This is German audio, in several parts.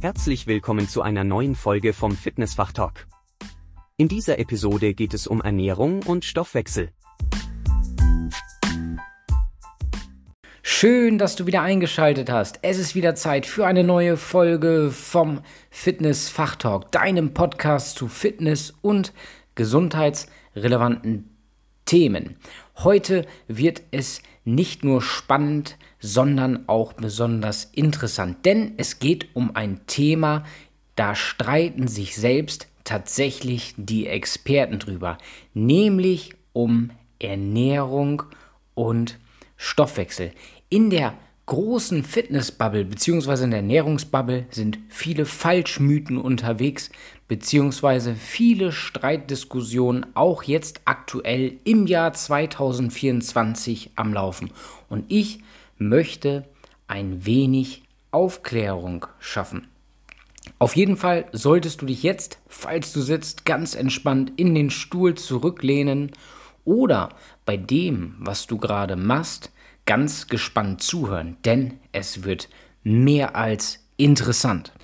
Herzlich willkommen zu einer neuen Folge vom Fitnessfach Talk. In dieser Episode geht es um Ernährung und Stoffwechsel. Schön, dass du wieder eingeschaltet hast. Es ist wieder Zeit für eine neue Folge vom Fitnessfach Talk, deinem Podcast zu Fitness und gesundheitsrelevanten Themen. Heute wird es nicht nur spannend, sondern auch besonders interessant, denn es geht um ein Thema, da streiten sich selbst tatsächlich die Experten drüber, nämlich um Ernährung und Stoffwechsel. In der großen Fitnessbubble bzw. in der Ernährungsbubble sind viele Falschmythen unterwegs bzw. viele Streitdiskussionen auch jetzt aktuell im Jahr 2024 am Laufen. Und ich möchte ein wenig Aufklärung schaffen. Auf jeden Fall solltest du dich jetzt, falls du sitzt, ganz entspannt in den Stuhl zurücklehnen oder bei dem, was du gerade machst, ganz gespannt zuhören, denn es wird mehr als interessant.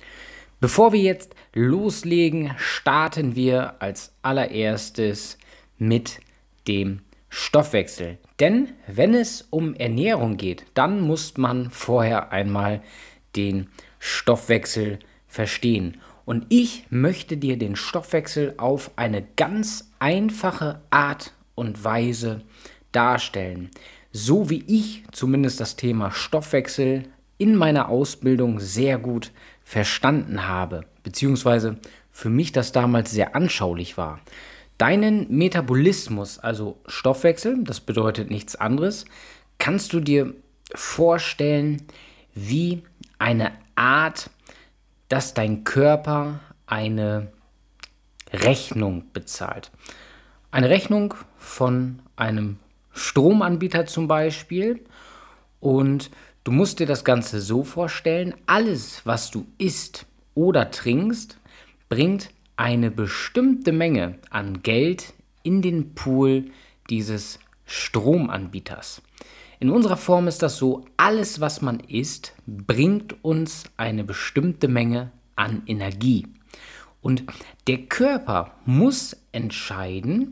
Bevor wir jetzt loslegen, starten wir als allererstes mit dem Stoffwechsel. Denn wenn es um Ernährung geht, dann muss man vorher einmal den Stoffwechsel verstehen. Und ich möchte dir den Stoffwechsel auf eine ganz einfache Art und Weise darstellen so wie ich zumindest das Thema Stoffwechsel in meiner Ausbildung sehr gut verstanden habe, beziehungsweise für mich das damals sehr anschaulich war. Deinen Metabolismus, also Stoffwechsel, das bedeutet nichts anderes, kannst du dir vorstellen wie eine Art, dass dein Körper eine Rechnung bezahlt. Eine Rechnung von einem Stromanbieter zum Beispiel. Und du musst dir das Ganze so vorstellen, alles, was du isst oder trinkst, bringt eine bestimmte Menge an Geld in den Pool dieses Stromanbieters. In unserer Form ist das so, alles, was man isst, bringt uns eine bestimmte Menge an Energie. Und der Körper muss entscheiden,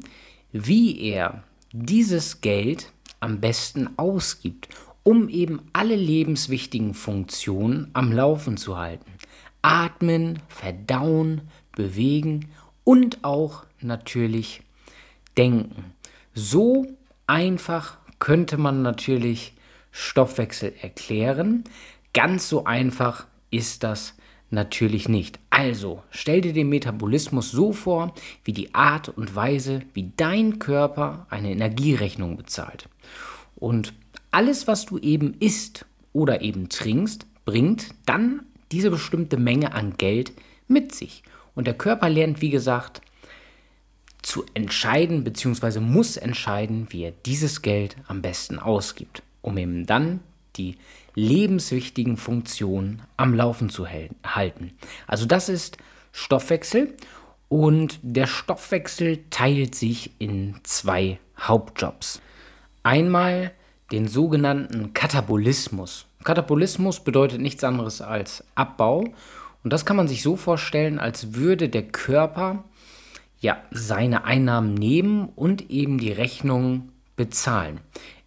wie er dieses Geld am besten ausgibt, um eben alle lebenswichtigen Funktionen am Laufen zu halten. Atmen, verdauen, bewegen und auch natürlich denken. So einfach könnte man natürlich Stoffwechsel erklären. Ganz so einfach ist das Natürlich nicht. Also, stell dir den Metabolismus so vor, wie die Art und Weise, wie dein Körper eine Energierechnung bezahlt. Und alles, was du eben isst oder eben trinkst, bringt dann diese bestimmte Menge an Geld mit sich. Und der Körper lernt, wie gesagt, zu entscheiden bzw. muss entscheiden, wie er dieses Geld am besten ausgibt, um ihm dann die lebenswichtigen Funktionen am Laufen zu halten. Also das ist Stoffwechsel und der Stoffwechsel teilt sich in zwei Hauptjobs. Einmal den sogenannten Katabolismus. Katabolismus bedeutet nichts anderes als Abbau und das kann man sich so vorstellen, als würde der Körper ja seine Einnahmen nehmen und eben die Rechnung bezahlen.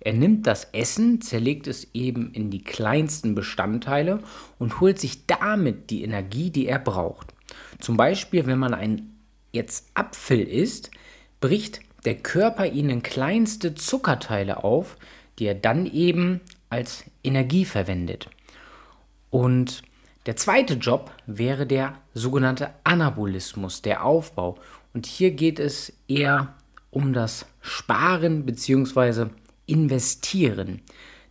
Er nimmt das Essen, zerlegt es eben in die kleinsten Bestandteile und holt sich damit die Energie, die er braucht. Zum Beispiel, wenn man ein jetzt Apfel isst, bricht der Körper ihnen kleinste Zuckerteile auf, die er dann eben als Energie verwendet. Und der zweite Job wäre der sogenannte Anabolismus, der Aufbau. Und hier geht es eher um das Sparen bzw investieren.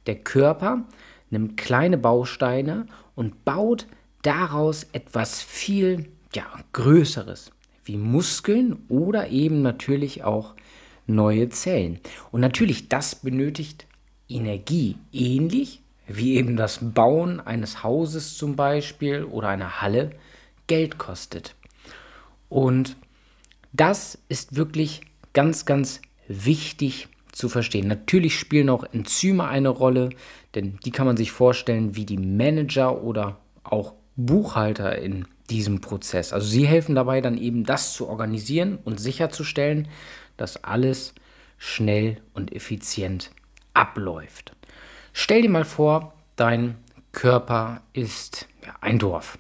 Der Körper nimmt kleine Bausteine und baut daraus etwas viel ja, Größeres, wie Muskeln oder eben natürlich auch neue Zellen. Und natürlich, das benötigt Energie, ähnlich wie eben das Bauen eines Hauses zum Beispiel oder einer Halle Geld kostet. Und das ist wirklich ganz, ganz wichtig zu verstehen. Natürlich spielen auch Enzyme eine Rolle, denn die kann man sich vorstellen wie die Manager oder auch Buchhalter in diesem Prozess. Also sie helfen dabei dann eben das zu organisieren und sicherzustellen, dass alles schnell und effizient abläuft. Stell dir mal vor, dein Körper ist ja, ein Dorf.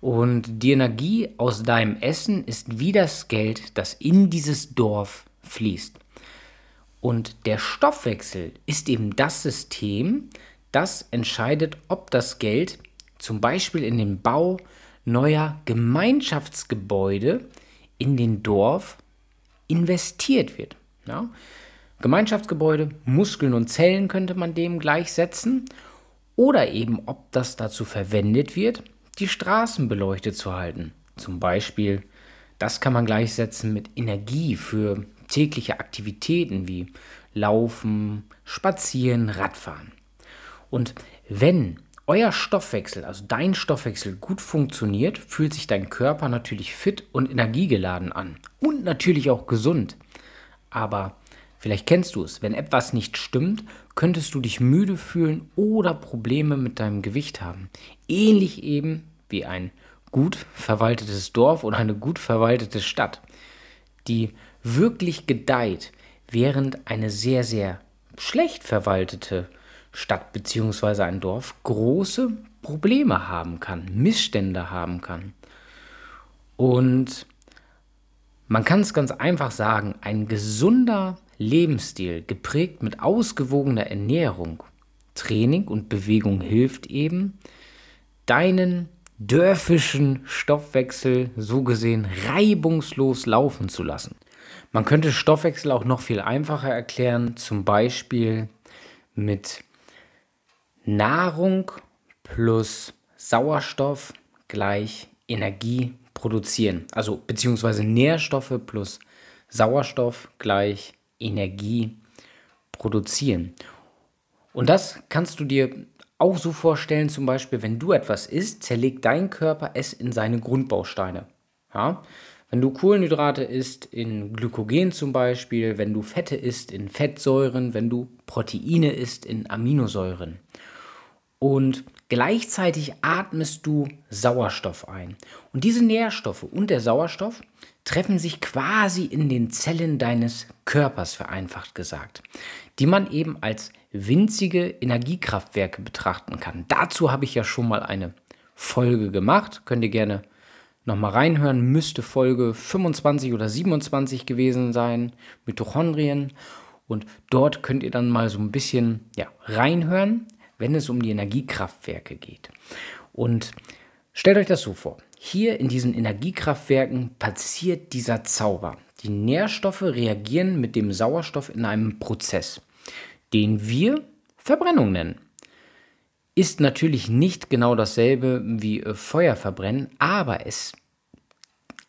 Und die Energie aus deinem Essen ist wie das Geld, das in dieses Dorf fließt. Und der Stoffwechsel ist eben das System, das entscheidet, ob das Geld zum Beispiel in den Bau neuer Gemeinschaftsgebäude in den Dorf investiert wird. Ja? Gemeinschaftsgebäude, Muskeln und Zellen könnte man dem gleichsetzen. Oder eben, ob das dazu verwendet wird, die Straßen beleuchtet zu halten. Zum Beispiel, das kann man gleichsetzen mit Energie für tägliche Aktivitäten wie Laufen, Spazieren, Radfahren. Und wenn euer Stoffwechsel, also dein Stoffwechsel gut funktioniert, fühlt sich dein Körper natürlich fit und energiegeladen an. Und natürlich auch gesund. Aber vielleicht kennst du es, wenn etwas nicht stimmt, könntest du dich müde fühlen oder Probleme mit deinem Gewicht haben. Ähnlich eben wie ein gut verwaltetes Dorf oder eine gut verwaltete Stadt, die wirklich gedeiht, während eine sehr, sehr schlecht verwaltete Stadt bzw. ein Dorf große Probleme haben kann, Missstände haben kann. Und man kann es ganz einfach sagen, ein gesunder Lebensstil, geprägt mit ausgewogener Ernährung, Training und Bewegung hilft eben, deinen dörfischen Stoffwechsel so gesehen reibungslos laufen zu lassen. Man könnte Stoffwechsel auch noch viel einfacher erklären, zum Beispiel mit Nahrung plus Sauerstoff gleich Energie produzieren. Also beziehungsweise Nährstoffe plus Sauerstoff gleich Energie produzieren. Und das kannst du dir auch so vorstellen, zum Beispiel, wenn du etwas isst, zerlegt dein Körper es in seine Grundbausteine. Ja? Wenn du Kohlenhydrate isst, in Glykogen zum Beispiel, wenn du Fette isst, in Fettsäuren, wenn du Proteine isst, in Aminosäuren und gleichzeitig atmest du Sauerstoff ein. Und diese Nährstoffe und der Sauerstoff treffen sich quasi in den Zellen deines Körpers, vereinfacht gesagt, die man eben als winzige Energiekraftwerke betrachten kann. Dazu habe ich ja schon mal eine Folge gemacht. Könnt ihr gerne nochmal reinhören. Müsste Folge 25 oder 27 gewesen sein. Mitochondrien. Und dort könnt ihr dann mal so ein bisschen ja, reinhören wenn es um die Energiekraftwerke geht. Und stellt euch das so vor. Hier in diesen Energiekraftwerken passiert dieser Zauber. Die Nährstoffe reagieren mit dem Sauerstoff in einem Prozess, den wir Verbrennung nennen. Ist natürlich nicht genau dasselbe wie äh, Feuer verbrennen, aber es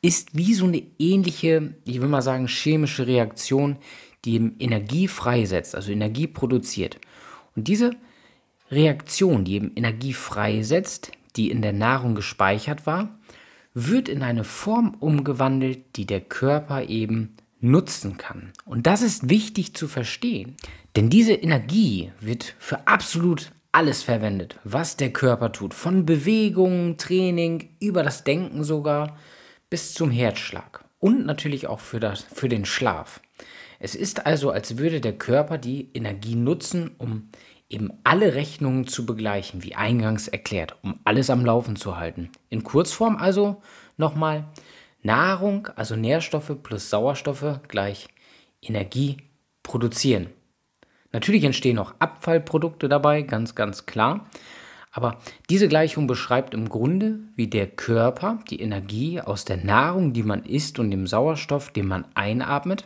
ist wie so eine ähnliche, ich will mal sagen, chemische Reaktion, die Energie freisetzt, also Energie produziert. Und diese Reaktion, die eben Energie freisetzt, die in der Nahrung gespeichert war, wird in eine Form umgewandelt, die der Körper eben nutzen kann. Und das ist wichtig zu verstehen, denn diese Energie wird für absolut alles verwendet, was der Körper tut, von Bewegung, Training, über das Denken sogar bis zum Herzschlag und natürlich auch für, das, für den Schlaf. Es ist also, als würde der Körper die Energie nutzen, um eben alle Rechnungen zu begleichen, wie eingangs erklärt, um alles am Laufen zu halten. In Kurzform also nochmal Nahrung, also Nährstoffe plus Sauerstoffe gleich Energie produzieren. Natürlich entstehen auch Abfallprodukte dabei, ganz, ganz klar. Aber diese Gleichung beschreibt im Grunde, wie der Körper die Energie aus der Nahrung, die man isst und dem Sauerstoff, den man einatmet,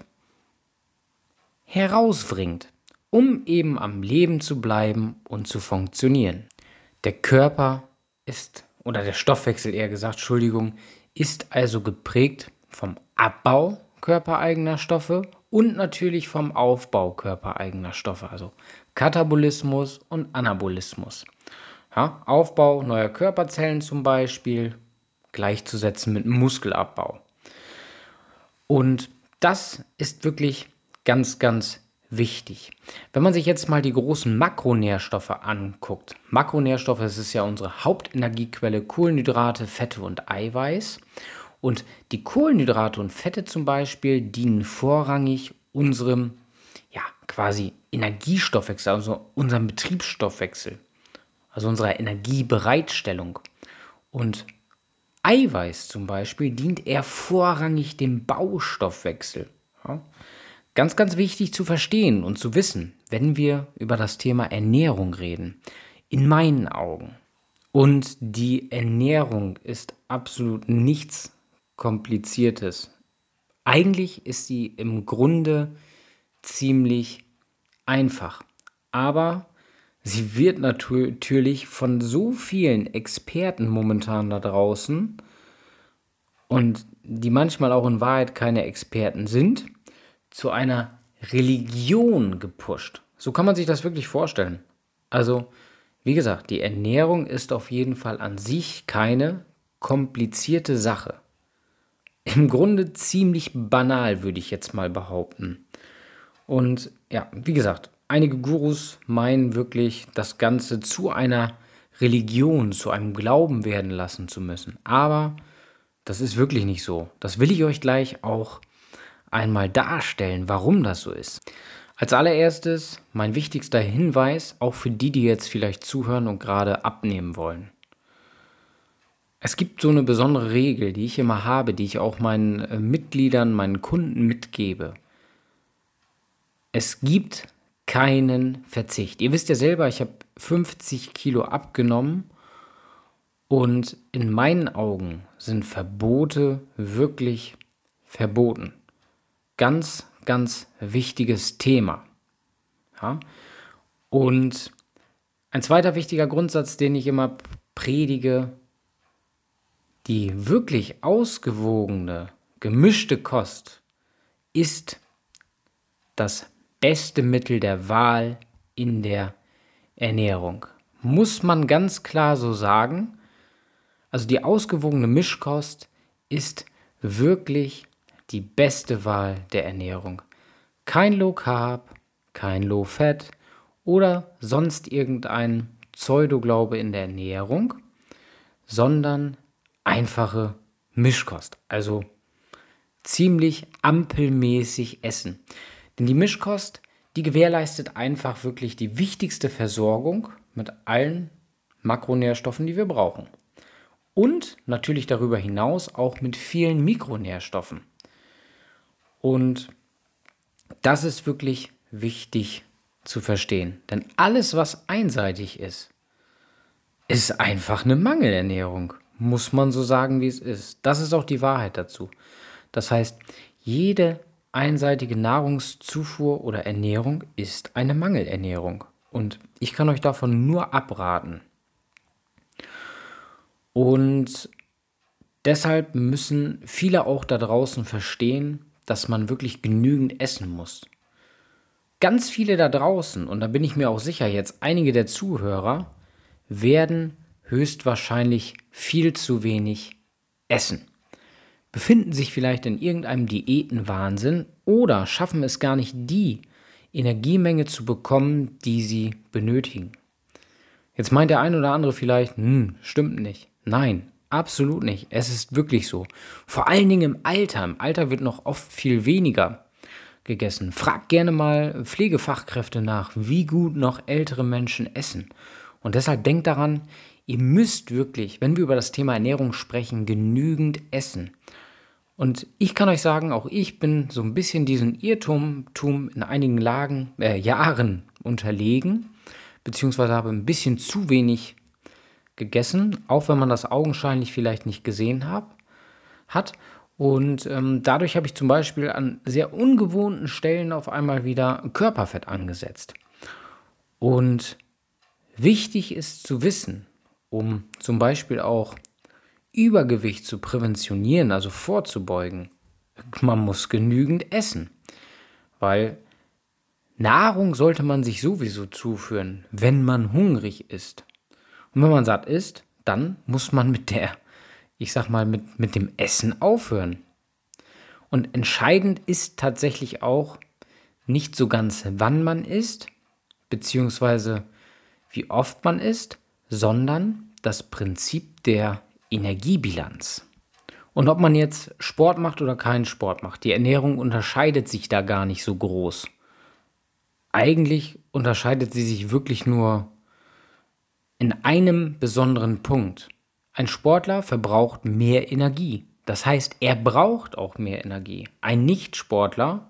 herausbringt um eben am Leben zu bleiben und zu funktionieren. Der Körper ist, oder der Stoffwechsel eher gesagt, Entschuldigung, ist also geprägt vom Abbau körpereigener Stoffe und natürlich vom Aufbau körpereigener Stoffe, also Katabolismus und Anabolismus. Ja, Aufbau neuer Körperzellen zum Beispiel gleichzusetzen mit Muskelabbau. Und das ist wirklich ganz, ganz wichtig. Wenn man sich jetzt mal die großen Makronährstoffe anguckt, Makronährstoffe, das ist ja unsere Hauptenergiequelle, Kohlenhydrate, Fette und Eiweiß. Und die Kohlenhydrate und Fette zum Beispiel dienen vorrangig unserem, ja, quasi Energiestoffwechsel, also unserem Betriebsstoffwechsel, also unserer Energiebereitstellung. Und Eiweiß zum Beispiel dient eher vorrangig dem Baustoffwechsel. Ja? Ganz, ganz wichtig zu verstehen und zu wissen, wenn wir über das Thema Ernährung reden. In meinen Augen. Und die Ernährung ist absolut nichts Kompliziertes. Eigentlich ist sie im Grunde ziemlich einfach. Aber sie wird natürlich von so vielen Experten momentan da draußen und die manchmal auch in Wahrheit keine Experten sind, zu einer Religion gepusht. So kann man sich das wirklich vorstellen. Also, wie gesagt, die Ernährung ist auf jeden Fall an sich keine komplizierte Sache im Grunde ziemlich banal, würde ich jetzt mal behaupten. Und ja, wie gesagt, einige Gurus meinen wirklich, das Ganze zu einer Religion, zu einem Glauben werden lassen zu müssen. Aber das ist wirklich nicht so. Das will ich euch gleich auch einmal darstellen, warum das so ist. Als allererstes mein wichtigster Hinweis, auch für die, die jetzt vielleicht zuhören und gerade abnehmen wollen. Es gibt so eine besondere Regel, die ich immer habe, die ich auch meinen äh, Mitgliedern, meinen Kunden mitgebe. Es gibt keinen Verzicht. Ihr wisst ja selber, ich habe 50 Kilo abgenommen und in meinen Augen sind Verbote wirklich verboten. Ganz, ganz wichtiges Thema. Ja? Und ein zweiter wichtiger Grundsatz, den ich immer predige, die wirklich ausgewogene, gemischte Kost ist das beste Mittel der Wahl in der Ernährung. Muss man ganz klar so sagen. Also die ausgewogene Mischkost ist wirklich die beste Wahl der Ernährung. Kein Low Carb, kein Low Fat oder sonst irgendein Pseudoglaube in der Ernährung, sondern einfache Mischkost. Also ziemlich ampelmäßig essen. Denn die Mischkost, die gewährleistet einfach wirklich die wichtigste Versorgung mit allen Makronährstoffen, die wir brauchen. Und natürlich darüber hinaus auch mit vielen Mikronährstoffen. Und das ist wirklich wichtig zu verstehen. Denn alles, was einseitig ist, ist einfach eine Mangelernährung muss man so sagen, wie es ist. Das ist auch die Wahrheit dazu. Das heißt, jede einseitige Nahrungszufuhr oder Ernährung ist eine Mangelernährung. Und ich kann euch davon nur abraten. Und deshalb müssen viele auch da draußen verstehen, dass man wirklich genügend essen muss. Ganz viele da draußen, und da bin ich mir auch sicher, jetzt einige der Zuhörer, werden höchstwahrscheinlich viel zu wenig essen, befinden sich vielleicht in irgendeinem Diätenwahnsinn oder schaffen es gar nicht, die Energiemenge zu bekommen, die sie benötigen. Jetzt meint der ein oder andere vielleicht, hm, stimmt nicht. Nein, absolut nicht. Es ist wirklich so. Vor allen Dingen im Alter. Im Alter wird noch oft viel weniger gegessen. Fragt gerne mal Pflegefachkräfte nach, wie gut noch ältere Menschen essen. Und deshalb denkt daran, Ihr müsst wirklich, wenn wir über das Thema Ernährung sprechen, genügend essen. Und ich kann euch sagen, auch ich bin so ein bisschen diesem Irrtum in einigen Lagen, äh, Jahren unterlegen, beziehungsweise habe ein bisschen zu wenig gegessen, auch wenn man das augenscheinlich vielleicht nicht gesehen hab, hat. Und ähm, dadurch habe ich zum Beispiel an sehr ungewohnten Stellen auf einmal wieder Körperfett angesetzt. Und wichtig ist zu wissen, um zum Beispiel auch Übergewicht zu präventionieren, also vorzubeugen. Man muss genügend essen, weil Nahrung sollte man sich sowieso zuführen, wenn man hungrig ist. Und wenn man satt ist, dann muss man mit der, ich sag mal, mit, mit dem Essen aufhören. Und entscheidend ist tatsächlich auch, nicht so ganz, wann man isst, beziehungsweise wie oft man isst, sondern das Prinzip der Energiebilanz. Und ob man jetzt Sport macht oder keinen Sport macht, die Ernährung unterscheidet sich da gar nicht so groß. Eigentlich unterscheidet sie sich wirklich nur in einem besonderen Punkt. Ein Sportler verbraucht mehr Energie. Das heißt, er braucht auch mehr Energie. Ein Nichtsportler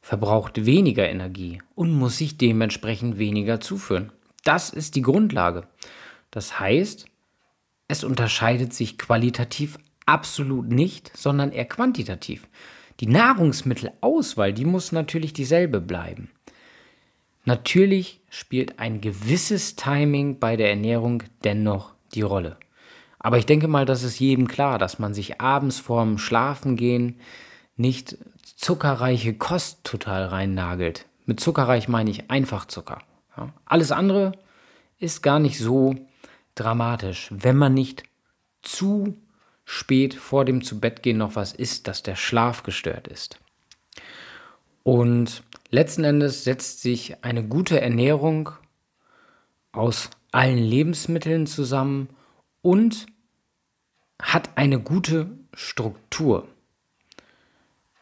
verbraucht weniger Energie und muss sich dementsprechend weniger zuführen. Das ist die Grundlage. Das heißt, es unterscheidet sich qualitativ absolut nicht, sondern eher quantitativ. Die Nahrungsmittelauswahl, die muss natürlich dieselbe bleiben. Natürlich spielt ein gewisses Timing bei der Ernährung dennoch die Rolle. Aber ich denke mal, das ist jedem klar, dass man sich abends vorm Schlafengehen nicht zuckerreiche Kost total reinnagelt. Mit zuckerreich meine ich Einfachzucker. Ja. Alles andere ist gar nicht so dramatisch, wenn man nicht zu spät vor dem Zubettgehen noch was isst, dass der Schlaf gestört ist. Und letzten Endes setzt sich eine gute Ernährung aus allen Lebensmitteln zusammen und hat eine gute Struktur.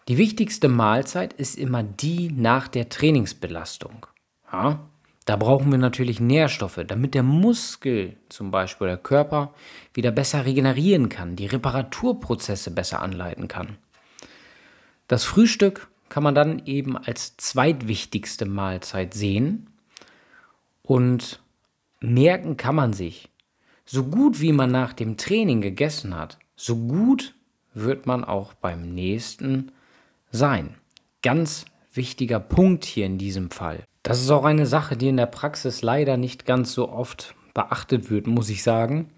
Die wichtigste Mahlzeit ist immer die nach der Trainingsbelastung. Ja, da brauchen wir natürlich Nährstoffe, damit der Muskel zum Beispiel, der Körper, wieder besser regenerieren kann, die Reparaturprozesse besser anleiten kann. Das Frühstück kann man dann eben als zweitwichtigste Mahlzeit sehen und merken kann man sich, so gut wie man nach dem Training gegessen hat, so gut wird man auch beim nächsten sein. Ganz wichtiger Punkt hier in diesem Fall. Das ist auch eine Sache, die in der Praxis leider nicht ganz so oft beachtet wird, muss ich sagen.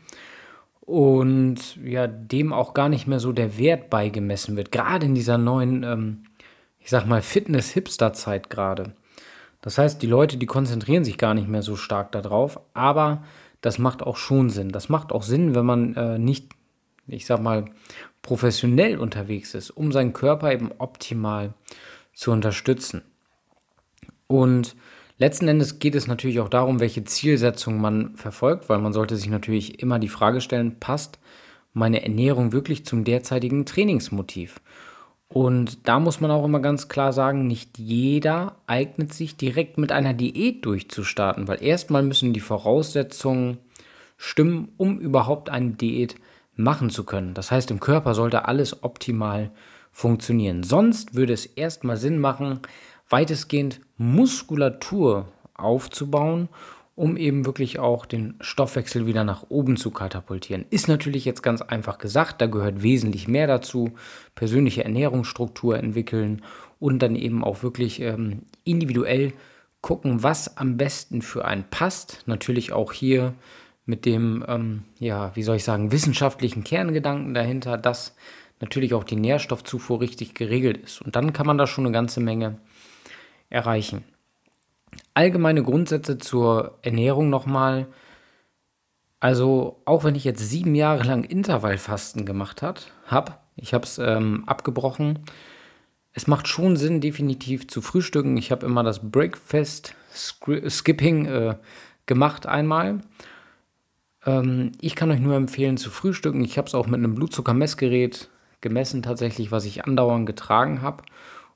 Und ja, dem auch gar nicht mehr so der Wert beigemessen wird. Gerade in dieser neuen, ähm, ich sag mal, Fitness-Hipster-Zeit gerade. Das heißt, die Leute, die konzentrieren sich gar nicht mehr so stark darauf, aber das macht auch schon Sinn. Das macht auch Sinn, wenn man äh, nicht, ich sag mal, professionell unterwegs ist, um seinen Körper eben optimal zu unterstützen. Und letzten Endes geht es natürlich auch darum, welche Zielsetzung man verfolgt, weil man sollte sich natürlich immer die Frage stellen, passt meine Ernährung wirklich zum derzeitigen Trainingsmotiv? Und da muss man auch immer ganz klar sagen, nicht jeder eignet sich direkt mit einer Diät durchzustarten, weil erstmal müssen die Voraussetzungen stimmen, um überhaupt eine Diät machen zu können. Das heißt, im Körper sollte alles optimal funktionieren. Sonst würde es erstmal Sinn machen, weitestgehend Muskulatur aufzubauen, um eben wirklich auch den Stoffwechsel wieder nach oben zu katapultieren. Ist natürlich jetzt ganz einfach gesagt, da gehört wesentlich mehr dazu. Persönliche Ernährungsstruktur entwickeln und dann eben auch wirklich ähm, individuell gucken, was am besten für einen passt. Natürlich auch hier mit dem, ähm, ja, wie soll ich sagen, wissenschaftlichen Kerngedanken dahinter, dass natürlich auch die Nährstoffzufuhr richtig geregelt ist. Und dann kann man da schon eine ganze Menge erreichen. Allgemeine Grundsätze zur Ernährung nochmal. Also auch wenn ich jetzt sieben Jahre lang Intervallfasten gemacht habe, ich habe es ähm, abgebrochen. Es macht schon Sinn, definitiv zu frühstücken. Ich habe immer das Breakfast Skipping äh, gemacht einmal. Ähm, ich kann euch nur empfehlen zu frühstücken. Ich habe es auch mit einem Blutzuckermessgerät gemessen, tatsächlich, was ich andauernd getragen habe.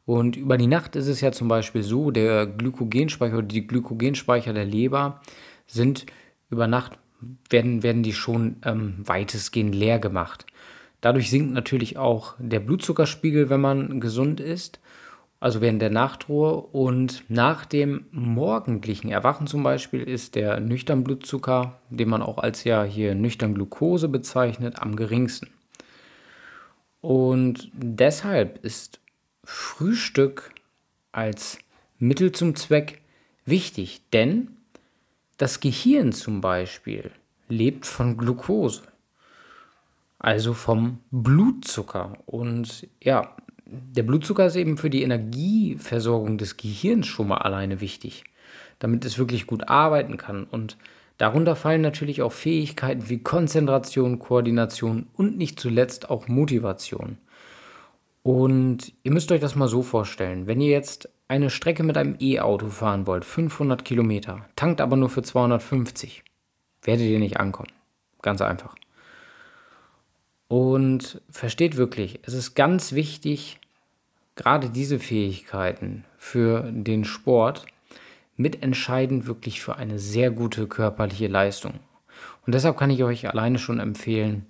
Und über die Nacht ist es ja zum Beispiel so, der Glykogenspeicher oder die Glykogenspeicher der Leber sind über Nacht, werden, werden die schon ähm, weitestgehend leer gemacht. Dadurch sinkt natürlich auch der Blutzuckerspiegel, wenn man gesund ist, also während der Nachtruhe. Und nach dem morgendlichen Erwachen zum Beispiel ist der Nüchternblutzucker, den man auch als ja hier Nüchtern-Glucose bezeichnet, am geringsten. Und deshalb ist Frühstück als Mittel zum Zweck wichtig, denn das Gehirn zum Beispiel lebt von Glucose, also vom Blutzucker. Und ja, der Blutzucker ist eben für die Energieversorgung des Gehirns schon mal alleine wichtig, damit es wirklich gut arbeiten kann. Und darunter fallen natürlich auch Fähigkeiten wie Konzentration, Koordination und nicht zuletzt auch Motivation. Und ihr müsst euch das mal so vorstellen, wenn ihr jetzt eine Strecke mit einem E-Auto fahren wollt, 500 Kilometer, tankt aber nur für 250, werdet ihr nicht ankommen. Ganz einfach. Und versteht wirklich, es ist ganz wichtig, gerade diese Fähigkeiten für den Sport mitentscheidend wirklich für eine sehr gute körperliche Leistung. Und deshalb kann ich euch alleine schon empfehlen,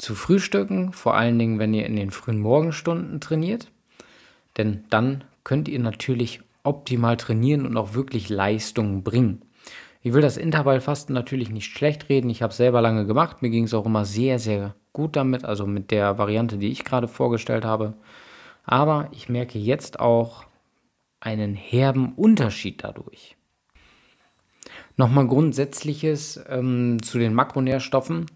zu frühstücken, vor allen Dingen, wenn ihr in den frühen Morgenstunden trainiert. Denn dann könnt ihr natürlich optimal trainieren und auch wirklich Leistungen bringen. Ich will das Intervallfasten natürlich nicht schlecht reden. Ich habe es selber lange gemacht. Mir ging es auch immer sehr, sehr gut damit, also mit der Variante, die ich gerade vorgestellt habe. Aber ich merke jetzt auch einen herben Unterschied dadurch. Nochmal Grundsätzliches ähm, zu den Makronährstoffen.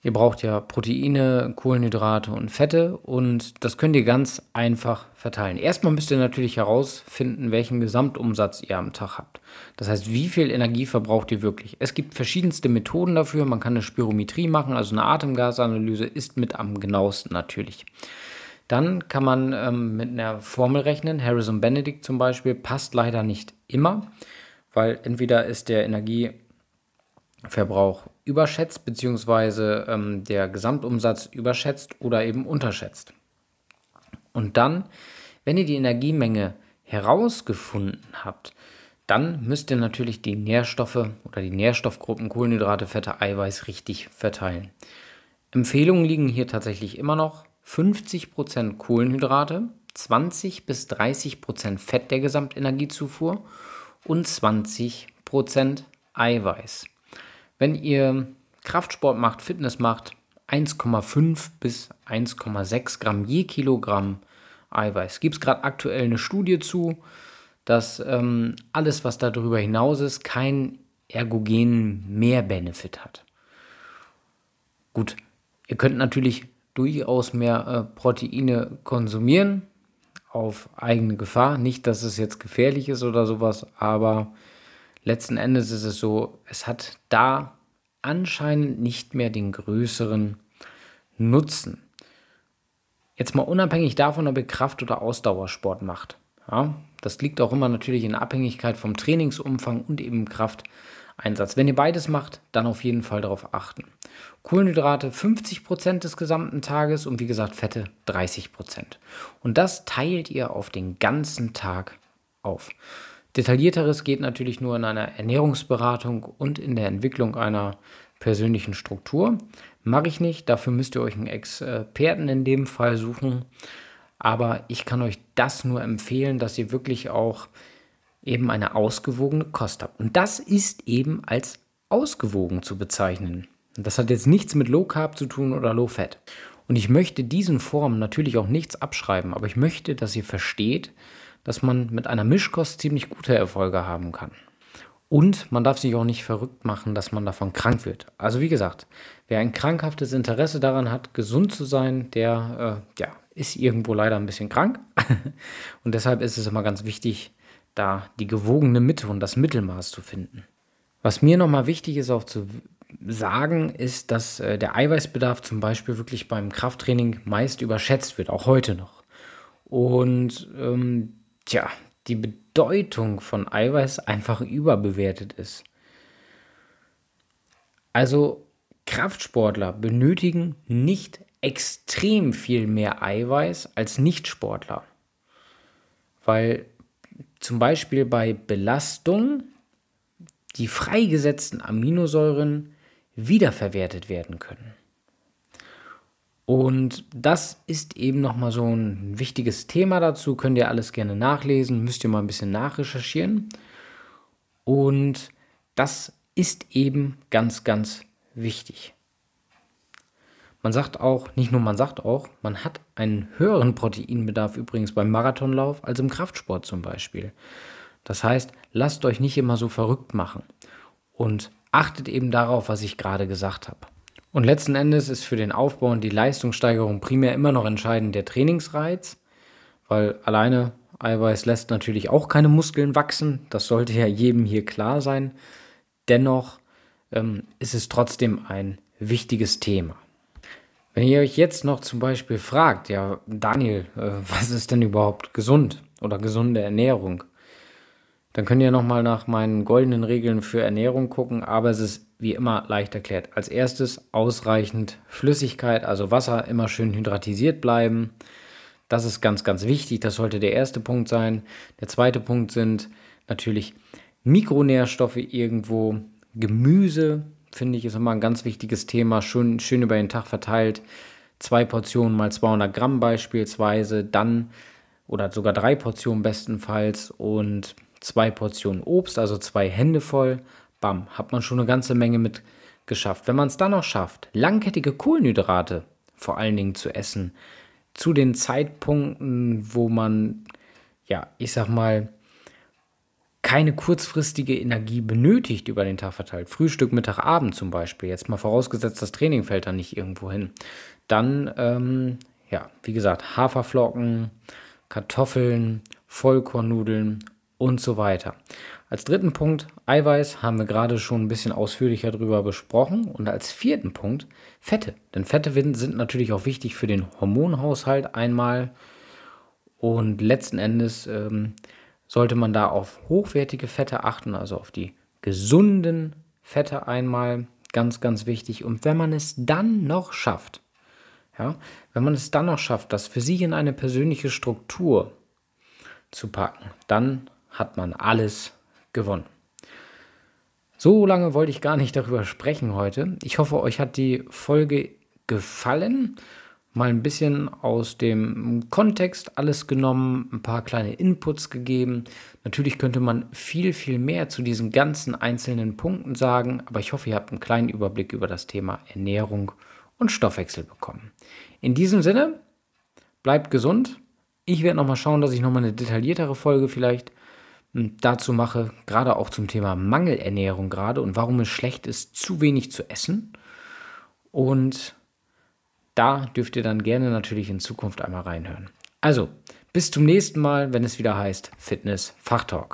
Ihr braucht ja Proteine, Kohlenhydrate und Fette und das könnt ihr ganz einfach verteilen. Erstmal müsst ihr natürlich herausfinden, welchen Gesamtumsatz ihr am Tag habt. Das heißt, wie viel Energie verbraucht ihr wirklich? Es gibt verschiedenste Methoden dafür. Man kann eine Spirometrie machen, also eine Atemgasanalyse ist mit am genauesten natürlich. Dann kann man ähm, mit einer Formel rechnen. Harrison Benedict zum Beispiel passt leider nicht immer, weil entweder ist der Energieverbrauch überschätzt, beziehungsweise ähm, der Gesamtumsatz überschätzt oder eben unterschätzt. Und dann, wenn ihr die Energiemenge herausgefunden habt, dann müsst ihr natürlich die Nährstoffe oder die Nährstoffgruppen Kohlenhydrate, Fette, Eiweiß richtig verteilen. Empfehlungen liegen hier tatsächlich immer noch 50% Kohlenhydrate, 20 bis 30% Fett der Gesamtenergiezufuhr und 20% Eiweiß. Wenn ihr Kraftsport macht, Fitness macht, 1,5 bis 1,6 Gramm je Kilogramm Eiweiß. Gibt es gerade aktuell eine Studie zu, dass ähm, alles, was darüber hinaus ist, keinen ergogenen Mehrbenefit hat. Gut, ihr könnt natürlich durchaus mehr äh, Proteine konsumieren auf eigene Gefahr. Nicht, dass es jetzt gefährlich ist oder sowas, aber letzten Endes ist es so, es hat da anscheinend nicht mehr den größeren Nutzen. Jetzt mal unabhängig davon, ob ihr Kraft- oder Ausdauersport macht. Ja, das liegt auch immer natürlich in Abhängigkeit vom Trainingsumfang und eben Krafteinsatz. Wenn ihr beides macht, dann auf jeden Fall darauf achten. Kohlenhydrate 50% des gesamten Tages und wie gesagt Fette 30%. Und das teilt ihr auf den ganzen Tag auf. Detaillierteres geht natürlich nur in einer Ernährungsberatung und in der Entwicklung einer persönlichen Struktur. Mache ich nicht, dafür müsst ihr euch einen Experten in dem Fall suchen. Aber ich kann euch das nur empfehlen, dass ihr wirklich auch eben eine ausgewogene Kost habt. Und das ist eben als ausgewogen zu bezeichnen. Das hat jetzt nichts mit Low Carb zu tun oder Low Fat. Und ich möchte diesen Formen natürlich auch nichts abschreiben, aber ich möchte, dass ihr versteht, dass man mit einer Mischkost ziemlich gute Erfolge haben kann. Und man darf sich auch nicht verrückt machen, dass man davon krank wird. Also wie gesagt, wer ein krankhaftes Interesse daran hat, gesund zu sein, der äh, ja, ist irgendwo leider ein bisschen krank. und deshalb ist es immer ganz wichtig, da die gewogene Mitte und das Mittelmaß zu finden. Was mir nochmal wichtig ist auch zu sagen, ist, dass äh, der Eiweißbedarf zum Beispiel wirklich beim Krafttraining meist überschätzt wird, auch heute noch. Und ähm, tja, die Bedeutung von Eiweiß einfach überbewertet ist. Also Kraftsportler benötigen nicht extrem viel mehr Eiweiß als Nichtsportler. Weil zum Beispiel bei Belastung die freigesetzten Aminosäuren wiederverwertet werden können. Und das ist eben nochmal so ein wichtiges Thema dazu. Könnt ihr alles gerne nachlesen, müsst ihr mal ein bisschen nachrecherchieren. Und das ist eben ganz, ganz wichtig. Man sagt auch, nicht nur man sagt auch, man hat einen höheren Proteinbedarf übrigens beim Marathonlauf als im Kraftsport zum Beispiel. Das heißt, lasst euch nicht immer so verrückt machen und achtet eben darauf, was ich gerade gesagt habe. Und letzten Endes ist für den Aufbau und die Leistungssteigerung primär immer noch entscheidend der Trainingsreiz, weil alleine Eiweiß lässt natürlich auch keine Muskeln wachsen. Das sollte ja jedem hier klar sein. Dennoch ähm, ist es trotzdem ein wichtiges Thema. Wenn ihr euch jetzt noch zum Beispiel fragt, ja, Daniel, äh, was ist denn überhaupt gesund? oder gesunde Ernährung, dann könnt ihr nochmal nach meinen goldenen Regeln für Ernährung gucken, aber es ist wie immer leicht erklärt. Als erstes ausreichend Flüssigkeit, also Wasser, immer schön hydratisiert bleiben. Das ist ganz, ganz wichtig. Das sollte der erste Punkt sein. Der zweite Punkt sind natürlich Mikronährstoffe irgendwo. Gemüse, finde ich, ist immer ein ganz wichtiges Thema. Schön, schön über den Tag verteilt. Zwei Portionen mal 200 Gramm beispielsweise. Dann oder sogar drei Portionen bestenfalls. Und zwei Portionen Obst, also zwei Hände voll. Bam, hat man schon eine ganze Menge mit geschafft. Wenn man es dann noch schafft, langkettige Kohlenhydrate vor allen Dingen zu essen, zu den Zeitpunkten, wo man, ja, ich sag mal, keine kurzfristige Energie benötigt über den Tag verteilt, Frühstück, Mittag, Abend zum Beispiel, jetzt mal vorausgesetzt, das Training fällt dann nicht irgendwo hin, dann, ähm, ja, wie gesagt, Haferflocken, Kartoffeln, Vollkornnudeln und so weiter. Als dritten Punkt, Eiweiß, haben wir gerade schon ein bisschen ausführlicher darüber besprochen. Und als vierten Punkt, Fette. Denn Fette sind natürlich auch wichtig für den Hormonhaushalt einmal. Und letzten Endes ähm, sollte man da auf hochwertige Fette achten, also auf die gesunden Fette einmal. Ganz, ganz wichtig. Und wenn man es dann noch schafft, ja, wenn man es dann noch schafft, das für sich in eine persönliche Struktur zu packen, dann hat man alles gewonnen. So lange wollte ich gar nicht darüber sprechen heute. Ich hoffe, euch hat die Folge gefallen. Mal ein bisschen aus dem Kontext alles genommen, ein paar kleine Inputs gegeben. Natürlich könnte man viel, viel mehr zu diesen ganzen einzelnen Punkten sagen, aber ich hoffe, ihr habt einen kleinen Überblick über das Thema Ernährung und Stoffwechsel bekommen. In diesem Sinne, bleibt gesund. Ich werde nochmal schauen, dass ich nochmal eine detailliertere Folge vielleicht dazu mache, gerade auch zum Thema Mangelernährung gerade und warum es schlecht ist, zu wenig zu essen. Und da dürft ihr dann gerne natürlich in Zukunft einmal reinhören. Also, bis zum nächsten Mal, wenn es wieder heißt Fitness Fachtalk.